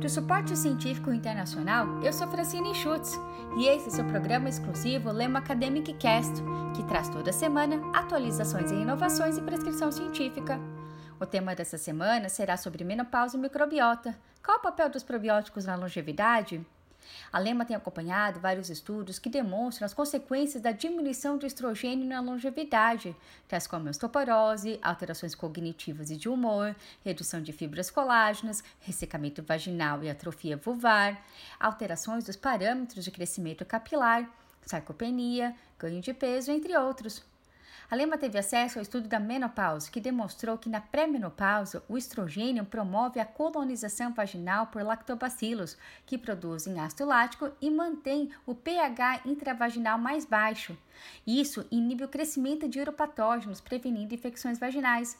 Do Suporte Científico Internacional, eu sou Francine Schutz e esse é o seu programa exclusivo Lema Academic Cast, que traz toda semana atualizações em inovações e prescrição científica. O tema dessa semana será sobre menopausa e microbiota. Qual o papel dos probióticos na longevidade? A Lema tem acompanhado vários estudos que demonstram as consequências da diminuição do estrogênio na longevidade, tais como osteoporose, alterações cognitivas e de humor, redução de fibras colágenas, ressecamento vaginal e atrofia vulvar, alterações dos parâmetros de crescimento capilar, sarcopenia, ganho de peso, entre outros. A Lema teve acesso ao estudo da menopausa, que demonstrou que na pré-menopausa o estrogênio promove a colonização vaginal por lactobacilos, que produzem ácido lático e mantém o pH intravaginal mais baixo. Isso inibe o crescimento de uropatógenos, prevenindo infecções vaginais.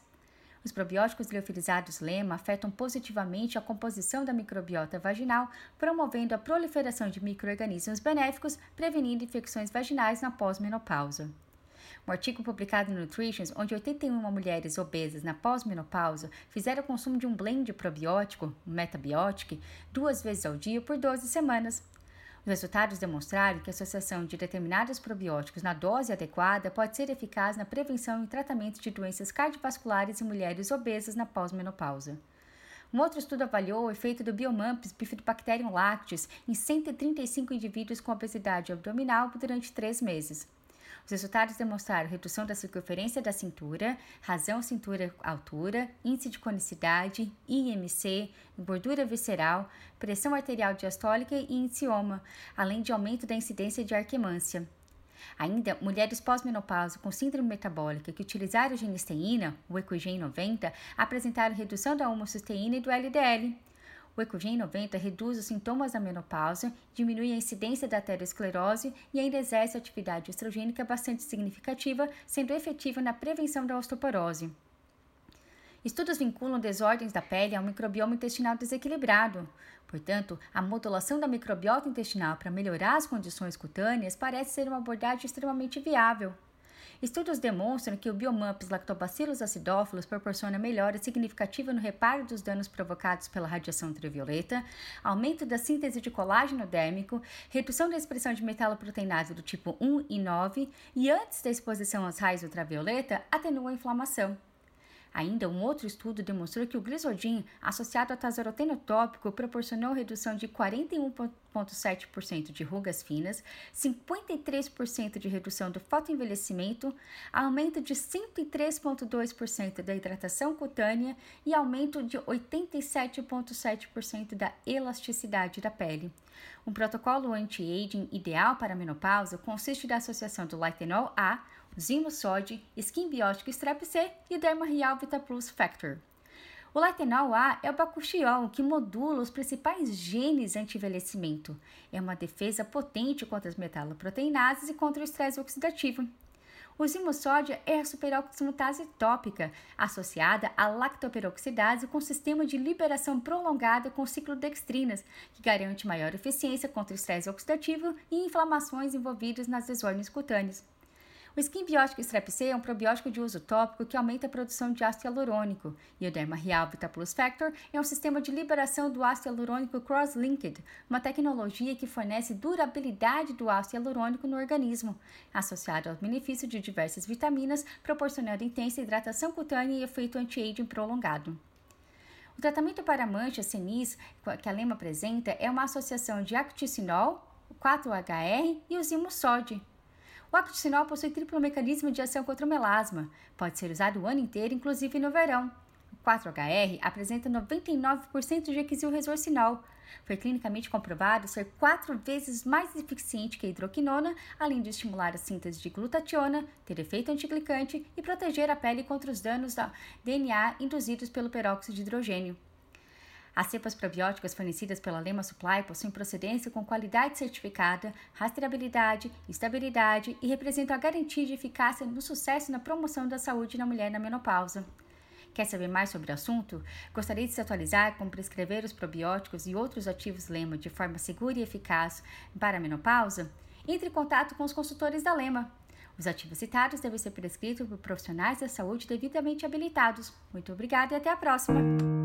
Os probióticos liofilizados Lema afetam positivamente a composição da microbiota vaginal, promovendo a proliferação de microorganismos benéficos, prevenindo infecções vaginais na pós-menopausa. Um artigo publicado no Nutritions, onde 81 mulheres obesas na pós-menopausa fizeram o consumo de um blend probiótico, metabiótico, duas vezes ao dia por 12 semanas. Os resultados demonstraram que a associação de determinados probióticos na dose adequada pode ser eficaz na prevenção e tratamento de doenças cardiovasculares em mulheres obesas na pós-menopausa. Um outro estudo avaliou o efeito do Biomumps Bifidobacterium lactis em 135 indivíduos com obesidade abdominal durante três meses. Os resultados demonstraram redução da circunferência da cintura, razão cintura-altura, índice de conicidade, IMC, gordura visceral, pressão arterial diastólica e índice-oma, além de aumento da incidência de arquemância. Ainda, mulheres pós-menopausa com síndrome metabólica que utilizaram genisteína, o Equigen 90, apresentaram redução da homocisteína e do LDL. O Ecogen 90 reduz os sintomas da menopausa, diminui a incidência da aterosclerose e ainda exerce atividade estrogênica bastante significativa, sendo efetivo na prevenção da osteoporose. Estudos vinculam desordens da pele ao microbioma intestinal desequilibrado. Portanto, a modulação da microbiota intestinal para melhorar as condições cutâneas parece ser uma abordagem extremamente viável. Estudos demonstram que o Biomumps Lactobacillus acidófilos proporciona melhora significativa no reparo dos danos provocados pela radiação ultravioleta, aumento da síntese de colágeno dérmico, redução da expressão de metaloproteinase do tipo 1 e 9 e, antes da exposição aos raios ultravioleta, atenua a inflamação. Ainda um outro estudo demonstrou que o glisodin associado a tazaroteno tópico proporcionou redução de 41,7% de rugas finas, 53% de redução do fotoenvelhecimento, aumento de 103,2% da hidratação cutânea e aumento de 87,7% da elasticidade da pele. Um protocolo anti-aging ideal para a menopausa consiste da associação do Lightenol A, Zimosod, Skin Biótico Strep C e Dermareal Vita Plus Factor. O Latenol A é o bacuchiol que modula os principais genes anti-envelhecimento. É uma defesa potente contra as metaloproteinases e contra o estresse oxidativo. O zimosódia é a superoxidase tópica, associada à lactoperoxidase com sistema de liberação prolongada com ciclodextrinas, que garante maior eficiência contra o estresse oxidativo e inflamações envolvidas nas desordens cutâneas. O skin biótico Strep C é um probiótico de uso tópico que aumenta a produção de ácido hialurônico, e o Derma Real Vita Plus Factor é um sistema de liberação do ácido hialurônico cross-linked, uma tecnologia que fornece durabilidade do ácido hialurônico no organismo, associado ao benefício de diversas vitaminas, proporcionando intensa hidratação cutânea e efeito anti-aging prolongado. O tratamento para manchas senis que a lema apresenta é uma associação de acticinol, 4-HR e o zimusod, o actocinol possui triplo mecanismo de ação contra o melasma. Pode ser usado o ano inteiro, inclusive no verão. O 4-HR apresenta 99% de equisilresorcinol. Foi clinicamente comprovado ser quatro vezes mais eficiente que a hidroquinona, além de estimular a síntese de glutationa, ter efeito antiglicante e proteger a pele contra os danos da DNA induzidos pelo peróxido de hidrogênio. As cepas probióticas fornecidas pela Lema Supply possuem procedência com qualidade certificada, rastreabilidade, estabilidade e representam a garantia de eficácia no sucesso na promoção da saúde na mulher na menopausa. Quer saber mais sobre o assunto? Gostaria de se atualizar como prescrever os probióticos e outros ativos Lema de forma segura e eficaz para a menopausa? Entre em contato com os consultores da Lema. Os ativos citados devem ser prescritos por profissionais da saúde devidamente habilitados. Muito obrigada e até a próxima!